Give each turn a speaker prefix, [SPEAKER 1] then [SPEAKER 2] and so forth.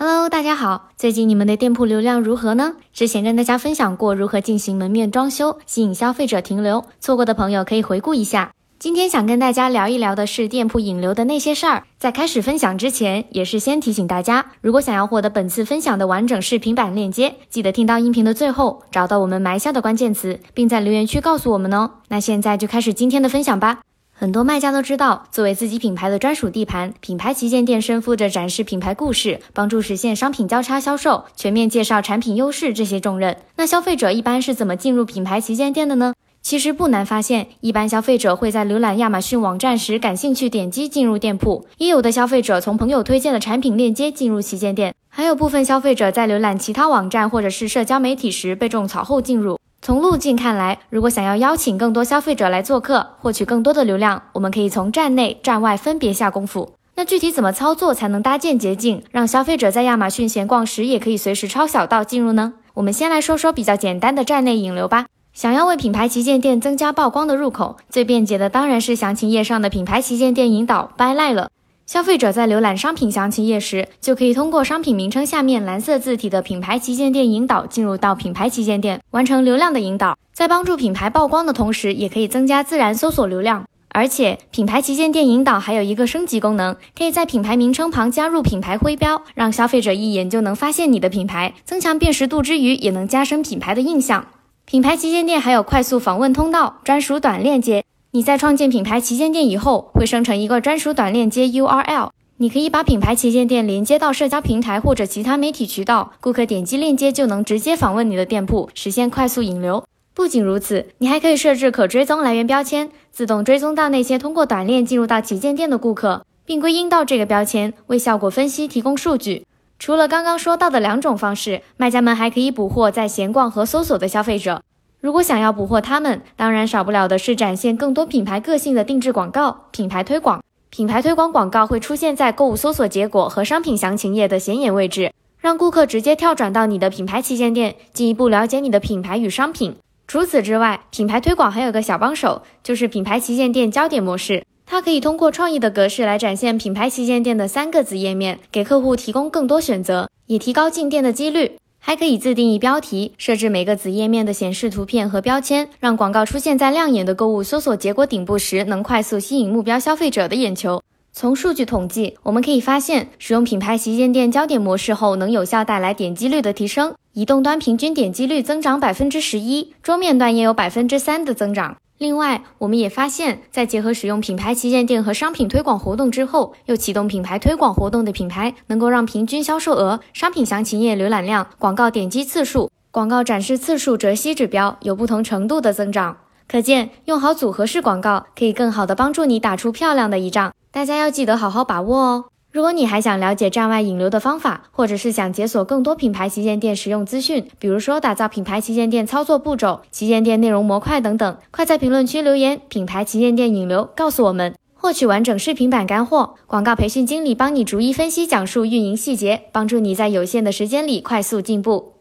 [SPEAKER 1] Hello，大家好，最近你们的店铺流量如何呢？之前跟大家分享过如何进行门面装修，吸引消费者停留，错过的朋友可以回顾一下。今天想跟大家聊一聊的是店铺引流的那些事儿。在开始分享之前，也是先提醒大家，如果想要获得本次分享的完整视频版链接，记得听到音频的最后，找到我们埋下的关键词，并在留言区告诉我们哦。那现在就开始今天的分享吧。很多卖家都知道，作为自己品牌的专属地盘，品牌旗舰店身负着展示品牌故事、帮助实现商品交叉销售、全面介绍产品优势这些重任。那消费者一般是怎么进入品牌旗舰店的呢？其实不难发现，一般消费者会在浏览亚马逊网站时感兴趣，点击进入店铺；也有的消费者从朋友推荐的产品链接进入旗舰店，还有部分消费者在浏览其他网站或者是社交媒体时被种草后进入。从路径看来，如果想要邀请更多消费者来做客，获取更多的流量，我们可以从站内、站外分别下功夫。那具体怎么操作才能搭建捷径，让消费者在亚马逊闲逛时也可以随时抄小道进入呢？我们先来说说比较简单的站内引流吧。想要为品牌旗舰店增加曝光的入口，最便捷的当然是详情页上的品牌旗舰店引导 by line 了。消费者在浏览商品详情页时，就可以通过商品名称下面蓝色字体的品牌旗舰店引导进入到品牌旗舰店，完成流量的引导。在帮助品牌曝光的同时，也可以增加自然搜索流量。而且，品牌旗舰店引导还有一个升级功能，可以在品牌名称旁加入品牌徽标，让消费者一眼就能发现你的品牌，增强辨识度之余，也能加深品牌的印象。品牌旗舰店还有快速访问通道、专属短链接。你在创建品牌旗舰店以后，会生成一个专属短链接 URL，你可以把品牌旗舰店连接到社交平台或者其他媒体渠道，顾客点击链接就能直接访问你的店铺，实现快速引流。不仅如此，你还可以设置可追踪来源标签，自动追踪到那些通过短链进入到旗舰店的顾客，并归因到这个标签，为效果分析提供数据。除了刚刚说到的两种方式，卖家们还可以捕获在闲逛和搜索的消费者。如果想要捕获他们，当然少不了的是展现更多品牌个性的定制广告、品牌推广。品牌推广广告会出现在购物搜索结果和商品详情页的显眼位置，让顾客直接跳转到你的品牌旗舰店，进一步了解你的品牌与商品。除此之外，品牌推广还有个小帮手，就是品牌旗舰店焦点模式。它可以通过创意的格式来展现品牌旗舰店的三个子页面，给客户提供更多选择，也提高进店的几率。还可以自定义标题，设置每个子页面的显示图片和标签，让广告出现在亮眼的购物搜索结果顶部时，能快速吸引目标消费者的眼球。从数据统计，我们可以发现，使用品牌旗舰店焦点模式后，能有效带来点击率的提升。移动端平均点击率增长百分之十一，桌面端也有百分之三的增长。另外，我们也发现，在结合使用品牌旗舰店和商品推广活动之后，又启动品牌推广活动的品牌，能够让平均销售额、商品详情页浏览量、广告点击次数、广告展示次数折息指标有不同程度的增长。可见，用好组合式广告，可以更好的帮助你打出漂亮的一仗。大家要记得好好把握哦。如果你还想了解站外引流的方法，或者是想解锁更多品牌旗舰店实用资讯，比如说打造品牌旗舰店操作步骤、旗舰店内容模块等等，快在评论区留言“品牌旗舰店引流”，告诉我们，获取完整视频版干货。广告培训经理帮你逐一分析讲述运营细节，帮助你在有限的时间里快速进步。